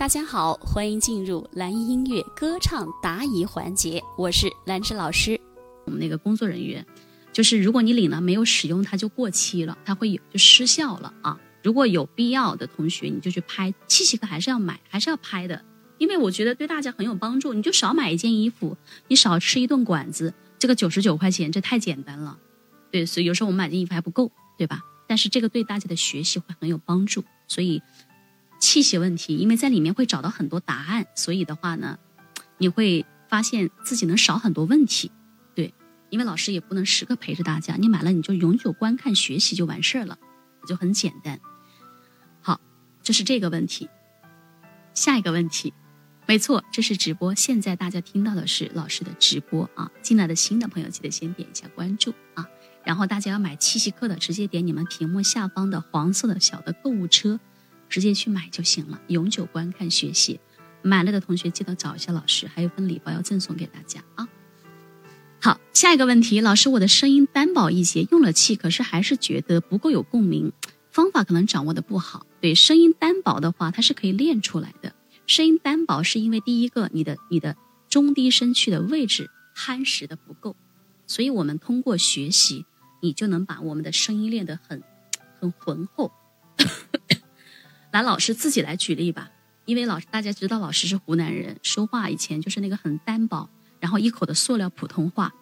大家好，欢迎进入蓝音乐歌唱答疑环节，我是兰芝老师。我们那个工作人员，就是如果你领了没有使用，它就过期了，它会有就失效了啊。如果有必要的同学，你就去拍气息课，还是要买，还是要拍的，因为我觉得对大家很有帮助。你就少买一件衣服，你少吃一顿馆子，这个九十九块钱，这太简单了。对，所以有时候我们买件衣服还不够，对吧？但是这个对大家的学习会很有帮助，所以。气息问题，因为在里面会找到很多答案，所以的话呢，你会发现自己能少很多问题。对，因为老师也不能时刻陪着大家，你买了你就永久观看学习就完事儿了，就很简单。好，这是这个问题。下一个问题，没错，这是直播。现在大家听到的是老师的直播啊。进来的新的朋友记得先点一下关注啊，然后大家要买气息课的，直接点你们屏幕下方的黄色的小的购物车。直接去买就行了，永久观看学习。买了的同学记得找一下老师，还有份礼包要赠送给大家啊。好，下一个问题，老师，我的声音单薄一些，用了气，可是还是觉得不够有共鸣，方法可能掌握的不好。对，声音单薄的话，它是可以练出来的。声音单薄是因为第一个，你的你的中低声区的位置夯实的不够，所以我们通过学习，你就能把我们的声音练得很很浑厚。拿，老师自己来举例吧，因为老师大家知道，老师是湖南人，说话以前就是那个很单薄，然后一口的塑料普通话。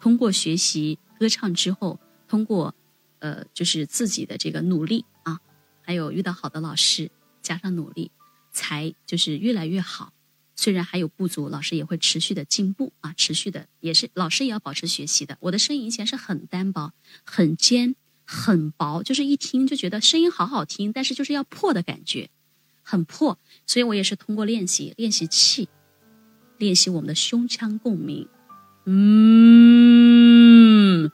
通过学习歌唱之后，通过呃，就是自己的这个努力啊，还有遇到好的老师，加上努力，才就是越来越好。虽然还有不足，老师也会持续的进步啊，持续的也是老师也要保持学习的。我的声音以前是很单薄，很尖。很薄，就是一听就觉得声音好好听，但是就是要破的感觉，很破。所以我也是通过练习，练习气，练习我们的胸腔共鸣。嗯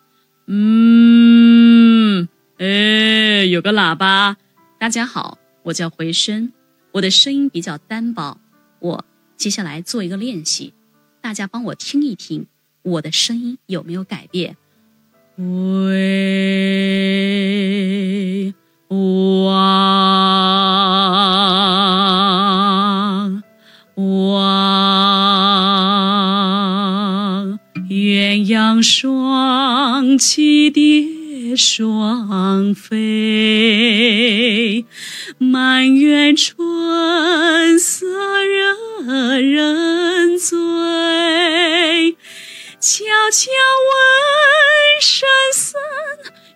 嗯，哎，有个喇叭。大家好，我叫回声，我的声音比较单薄。我接下来做一个练习，大家帮我听一听，我的声音有没有改变？喂，望望，鸳鸯双栖蝶双飞，满园春色惹人醉，悄悄问。山僧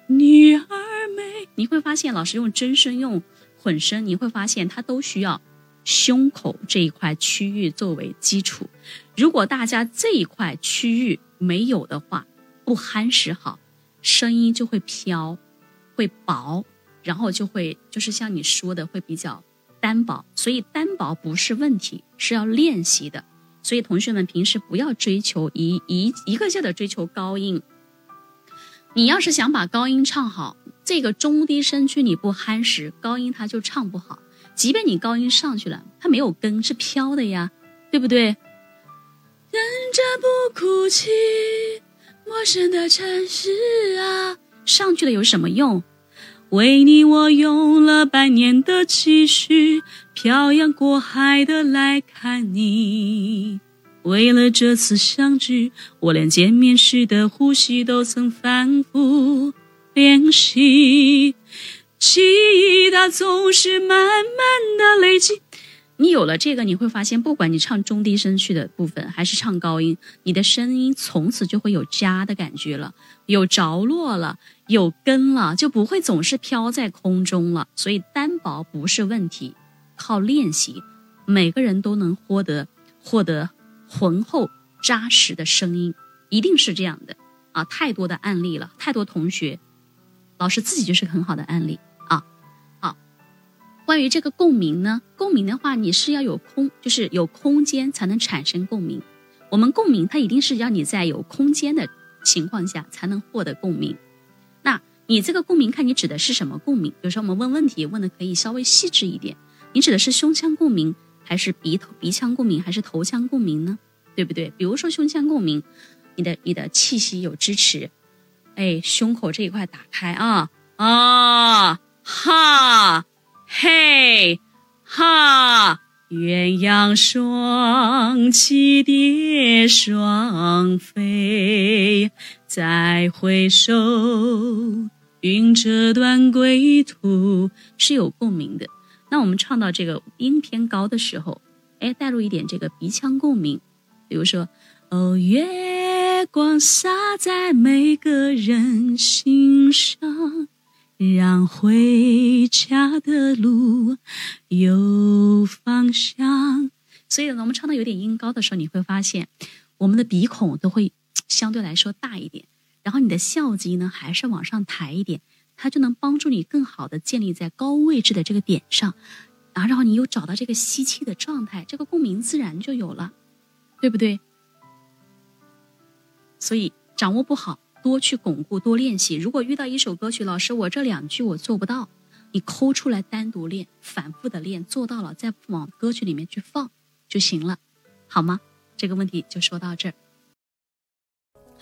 女儿美，你会发现老师用真声用混声，你会发现它都需要胸口这一块区域作为基础。如果大家这一块区域没有的话，不夯实好，声音就会飘，会薄，然后就会就是像你说的会比较单薄。所以单薄不是问题，是要练习的。所以同学们平时不要追求一一一个劲的追求高音。你要是想把高音唱好，这个中低声区你不夯实，高音它就唱不好。即便你高音上去了，它没有根，是飘的呀，对不对？忍着不哭泣，陌生的城市啊，上去了有什么用？为你我用了半年的积蓄，漂洋过海的来看你。为了这次相聚，我连见面时的呼吸都曾反复练习。记忆它总是慢慢的累积。你有了这个，你会发现，不管你唱中低声区的部分，还是唱高音，你的声音从此就会有家的感觉了，有着落了，有根了，就不会总是飘在空中了。所以单薄不是问题，靠练习，每个人都能获得获得。浑厚扎实的声音，一定是这样的啊！太多的案例了，太多同学，老师自己就是很好的案例啊！好，关于这个共鸣呢，共鸣的话，你是要有空，就是有空间才能产生共鸣。我们共鸣，它一定是要你在有空间的情况下才能获得共鸣。那你这个共鸣，看你指的是什么共鸣？比如说我们问问题问的可以稍微细致一点，你指的是胸腔共鸣？还是鼻头鼻腔共鸣，还是头腔共鸣呢？对不对？比如说胸腔共鸣，你的你的气息有支持，哎，胸口这一块打开啊啊哈嘿哈鸳鸯双栖蝶双飞，再回首，云遮断归途，是有共鸣的。那我们唱到这个音偏高的时候，哎，带入一点这个鼻腔共鸣，比如说，哦，月光洒在每个人心上。让回家的路有方向。所以呢，我们唱到有点音高的时候，你会发现我们的鼻孔都会相对来说大一点，然后你的笑肌呢还是往上抬一点，它就能帮助你更好的建立在高位置的这个点上，啊，然后你又找到这个吸气的状态，这个共鸣自然就有了，对不对？所以掌握不好。多去巩固，多练习。如果遇到一首歌曲，老师我这两句我做不到，你抠出来单独练，反复的练，做到了再往歌曲里面去放就行了，好吗？这个问题就说到这儿。